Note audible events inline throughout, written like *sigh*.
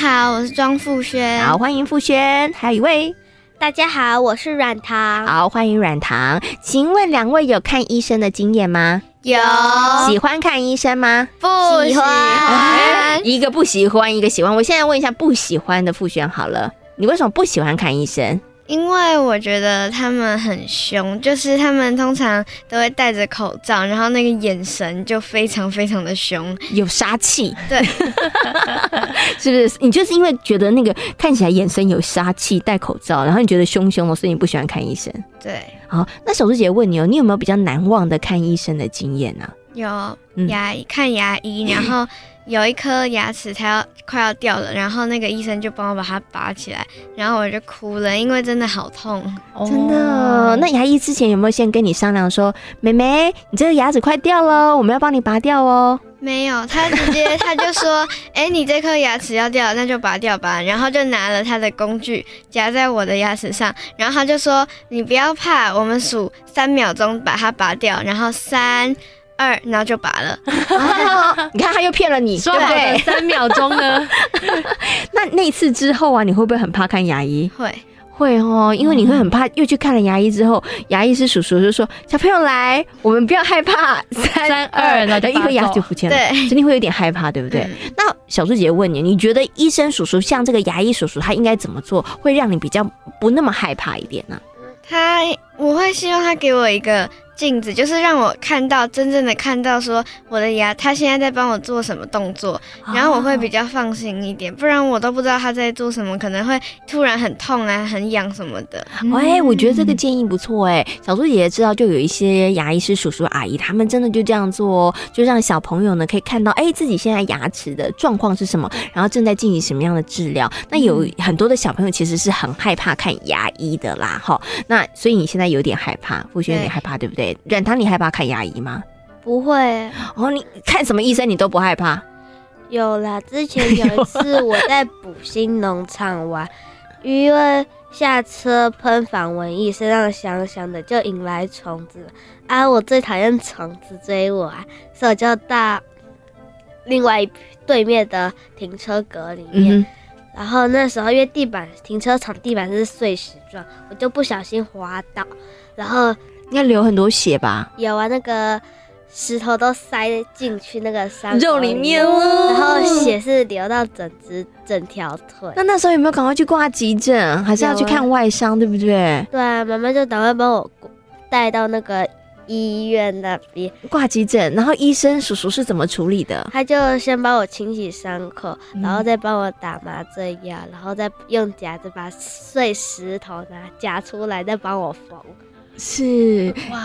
好，我是庄富轩。好，欢迎富轩，还有一位，大家好，我是软糖。好，欢迎软糖。请问两位有看医生的经验吗？有喜欢看医生吗？不喜喜欢？一个不喜欢，一个喜欢。我现在问一下不喜欢的富轩好了，你为什么不喜欢看医生？因为我觉得他们很凶，就是他们通常都会戴着口罩，然后那个眼神就非常非常的凶。有杀气，对，*laughs* 是不是？你就是因为觉得那个看起来眼神有杀气，戴口罩，然后你觉得凶凶的，所以你不喜欢看医生。对，好，那小猪姐问你哦，你有没有比较难忘的看医生的经验呢、有嗯牙医看牙医，然后有一颗牙齿它要快要掉了，然后那个医生就帮我把它拔起来，然后我就哭了，因为真的好痛。真的？那牙医之前有没有先跟你商量说，妹妹，你这个牙齿快掉了，我们要帮你拔掉哦？*laughs* 没有，他直接他就说：“哎、你这颗牙齿要掉，那就拔掉吧。”然后就拿了他的工具夹在我的牙齿上，然后他就说：“你不要怕，我们数三秒钟把它拔掉，然后三二，然后就拔了。*laughs* 你看他又骗了你，对说好的不对？三秒钟呢？*laughs* 那那次之后啊，你会不会很怕看牙医？”会，会哦，因为你会很怕，又去看了牙医之后，牙医师叔叔就说：“小朋友来，我们不要害怕，三三二二，然后就一颗牙就不见了。”对，所以你会有点害怕，对不对？嗯那小猪姐问你，你觉得医生叔叔像这个牙医叔叔，他应该怎么做，会让你比较不那么害怕一点呢、他我会希望他给我一个镜子，就是让我看到真正的看到说我的牙，他现在在帮我做什么动作，然后我会比较放心一点，不然我都不知道他在做什么，可能会突然很痛啊、很痒什么的。哎、我觉得这个建议不错哎。小猪姐姐知道，就有一些牙医师叔叔阿姨，他们真的就这样做哦，就让小朋友呢可以看到，哎、自己现在牙齿的状况是什么，然后正在进行什么样的治疗。那有很多的小朋友其实是很害怕看牙医的啦，哈。那所以你现在有点害怕，傅轩有点害怕，对不对？软糖，你害怕看牙医吗？不会，哦，你看什么医生你都不害怕？有啦。之前有一次我在补新农场玩，因为下车喷防蚊液，身上香香的，就引来虫子。啊，我最讨厌虫子追我啊，所以我就到另外一对面的停车格里面。嗯然后那时候因为地板停车场地板是碎石状，我就不小心滑倒，然后，应该流很多血吧？有啊那个石头都塞进去那个伤肉里面然哦，后血是流到整只整条腿。那那时候有没有赶快去挂急诊，还是要去看外伤，对不对？对啊，妈妈就赶快帮我带到那个医院那边，挂急诊，然后医生叔叔是怎么处理的？他就先帮我清洗伤口，嗯然后再帮我打麻醉药，然后再用夹子把碎石头拿夹出来，再帮我缝。是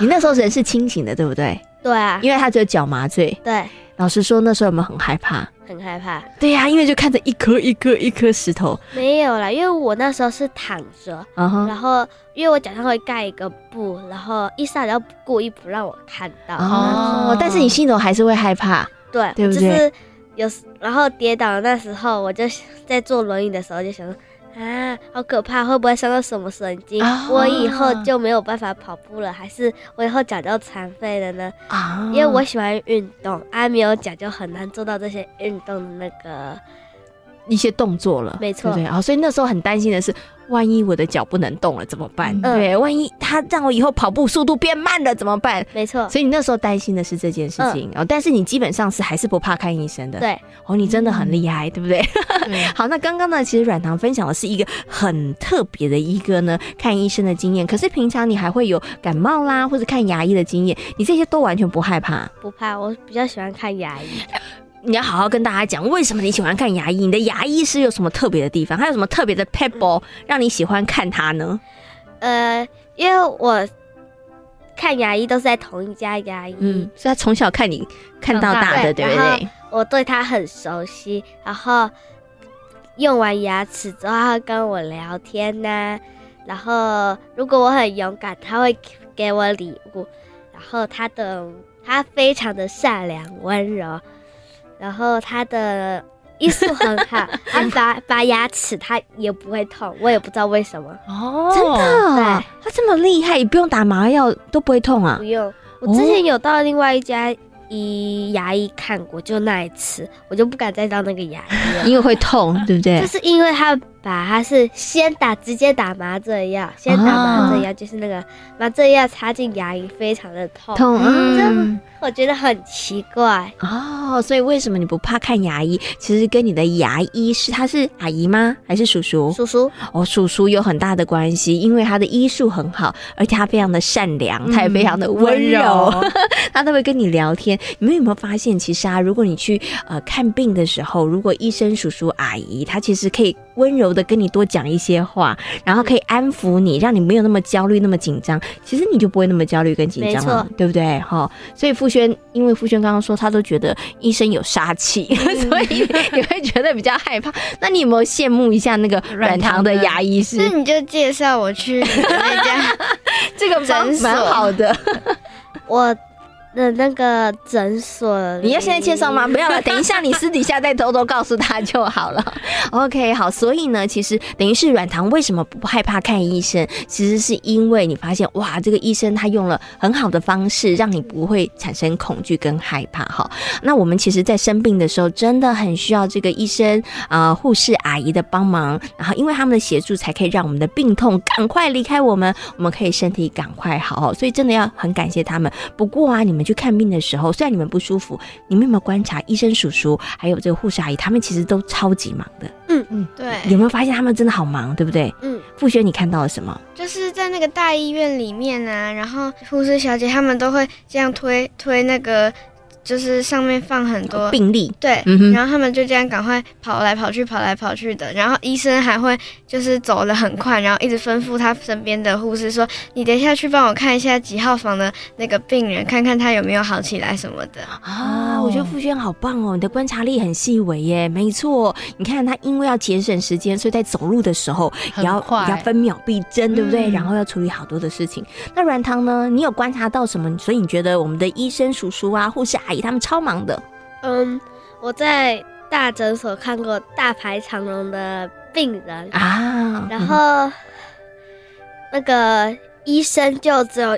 你那时候人是清醒的，对不对？对啊，因为他只有脚麻醉。对，老实说，那时候有没有很害怕？很害怕。对呀、因为就看着一颗一颗一颗石头，没有啦，因为我那时候是躺着，然后因为我脚上会盖一个布，然后医生要故意不让我看到。哦，但是你心头还是会害怕，对，对不对就是有，然后跌倒的那时候，我就在坐轮椅的时候就想说。啊，好可怕！会不会伤到什么神经？啊我以后就没有办法跑步了，还是我以后脚就残废了呢？啊，因为我喜欢运动，啊，没有脚就很难做到这些运动的那个。一些动作了，没错对不对啊、所以那时候很担心的是，万一我的脚不能动了怎么办？嗯对，万一他让我以后跑步速度变慢了怎么办？没错，所以你那时候担心的是这件事情、哦，但是你基本上是还是不怕看医生的，对，哦，你真的很厉害，对不对？对 *laughs* 好，那刚刚呢，其实软糖分享的是一个很特别的一个呢看医生的经验，可是平常你还会有感冒啦，或者看牙医的经验，你这些都完全不害怕。不怕。我比较喜欢看牙医，你要好好跟大家讲，为什么你喜欢看牙医？你的牙医是有什么特别的地方？还有什么特别的 pebble 让你喜欢看他呢？呃，因为我看牙医都是在同一家牙医，嗯，所以他从小看你看到大的，对不对？我对他很熟悉，然后用完牙齿之后，他会跟我聊天呐、然后如果我很勇敢，他会给我礼物。然后他的他非常的善良温柔，然后他的医术很好，*laughs* 他拔拔牙齿他也不会痛，我也不知道为什么。哦，真的对他这么厉害，也不用打麻药都不会痛啊不？用，我之前有到另外一家医牙医看过，就那一次，我就不敢再到那个牙医了。*laughs* 因为会痛，对不对就？是因为他把它是先打直接打麻醉药，先打麻醉药，就是那个麻醉药插进牙龈，非常的痛。痛啊！我觉得很奇怪，哦，所以为什么你不怕看牙医？其实跟你的牙医是他是阿姨吗？还是叔叔？叔叔，哦，叔叔有很大的关系，因为他的医术很好，而且他非常的善良，他也非常的温柔，*laughs* 他都会跟你聊天。你们有没有发现，其实啊，如果你去呃看病的时候，如果医生叔叔阿姨，他其实可以温柔的跟你多讲一些话，然后可以安抚你，让你没有那么焦虑、那么紧张，其实你就不会那么焦虑跟紧张了，对不对？哈、所以傅轩，因为傅轩刚刚说他都觉得医生有杀气，*laughs* 所以你会觉得比较害怕。那你有没有羡慕一下那个软糖的牙医师？那你就介绍我去那家 *laughs* 这个方诊所蛮好的。*laughs* 我的那个诊所，你要现在介绍吗？不要了，等一下你私底下再偷偷告诉他就好了。*laughs* OK，好，所以呢，其实等于是软糖为什么不害怕看医生？其实是因为你发现哇，这个医生他用了很好的方式，让你不会产生恐惧跟害怕哈。那我们其实，在生病的时候，真的很需要这个医生啊、护士阿姨的帮忙，然后因为他们的协助，才可以让我们的病痛赶快离开我们，我们可以身体赶快好哦。所以真的要很感谢他们。不过啊，你们去看病的时候，虽然你们不舒服，你们有没有观察医生叔叔还有这个护士阿姨，他们其实都超级忙的。嗯嗯对，有没有发现他们真的好忙，对不对？嗯，傅轩，你看到了什么？就是在那个大医院里面啊，然后护士小姐他们都会这样推推那个，就是上面放很多病例。对，嗯然后他们就这样赶快跑来跑去，跑来跑去的。然后医生还会就是走得很快，然后一直吩咐他身边的护士说：“你等一下去帮我看一下几号房的那个病人，看看他有没有好起来什么的。啊，我觉得傅轩好棒哦，你的观察力很细微耶。没错，你看他因为要节省时间，所以在走路的时候也要也要分秒必争，对不对？嗯然后要处理好多的事情。那软糖呢？你有观察到什么？所以你觉得我们的医生叔叔啊、护士阿姨他们超忙的。嗯，我在大诊所看过大排长龙的病人，啊？然后那个医生就只有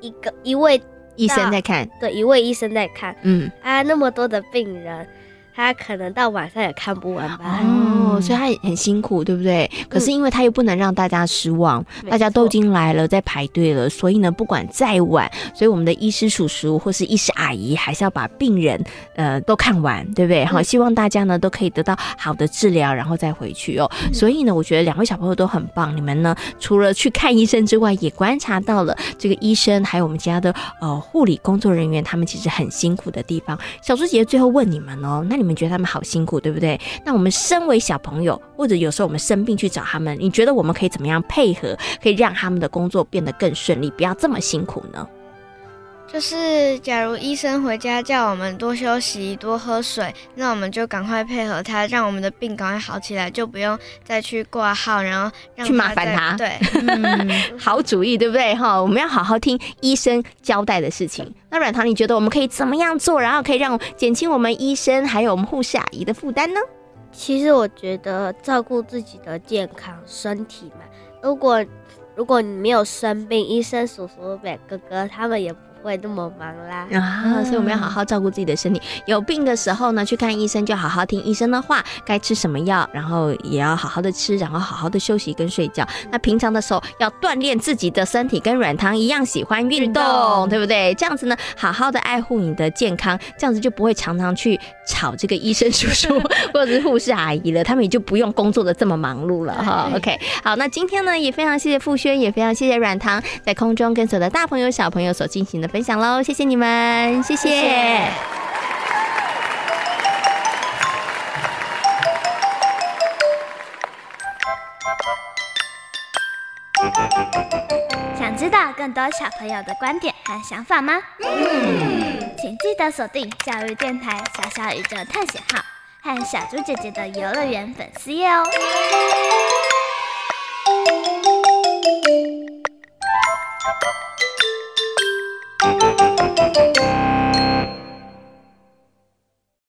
一个一位医生在看，对一位医生在看。嗯，啊，那么多的病人，他可能到晚上也看不完吧。哦，所以他很辛苦，对不对？可是因为他又不能让大家失望，没大家都已经来了，在排队了，所以呢，不管再晚，所以我们的医师叔叔或是医师阿姨，还是要把病人呃都看完，对不对？好，希望大家呢都可以得到好的治疗，然后再回去哦。所以呢，我觉得两位小朋友都很棒，你们呢除了去看医生之外，也观察到了这个医生还有我们家的呃护理工作人员，他们其实很辛苦的地方。小猪姐姐最后问你们哦，那你你们觉得他们好辛苦，对不对？那我们身为小朋友，或者有时候我们生病去找他们，你觉得我们可以怎么样配合，可以让他们的工作变得更顺利，不要这么辛苦呢？就是假如医生回家叫我们多休息、多喝水，那我们就赶快配合他，让我们的病赶快好起来，就不用再去挂号，然后让去麻烦他对，嗯，*laughs* 好主意，对不对？哈，我们要好好听医生交代的事情。那软糖，你觉得我们可以怎么样做，然后可以让减轻我们医生还有我们护士阿姨的负担呢？其实我觉得照顾自己的健康身体嘛，如果如果你没有生病，医生叔叔、表哥哥他们也不会那么忙啦。啊，所以我们要好好照顾自己的身体。有病的时候呢，去看医生就好好听医生的话，该吃什么药，然后也要好好的吃，然后好好的休息跟睡觉。那平常的时候要锻炼自己的身体，跟软糖一样喜欢运运动，动对不对？这样子呢，好好的爱护你的健康，这样子就不会常常去吵这个医生叔叔 *laughs* 或者是护士阿姨了，他们也就不用工作的这么忙碌了 *laughs* 哈。OK，好，那今天呢也非常谢谢傅轩，也非常谢谢软糖在空中跟所有的大朋友小朋友所进行的分享喽，谢谢你们，谢谢想知道更多小朋友的观点和想法吗？请记得锁定教育电台《小小宇宙探险号》，和小猪姐姐的游乐园粉丝页哦。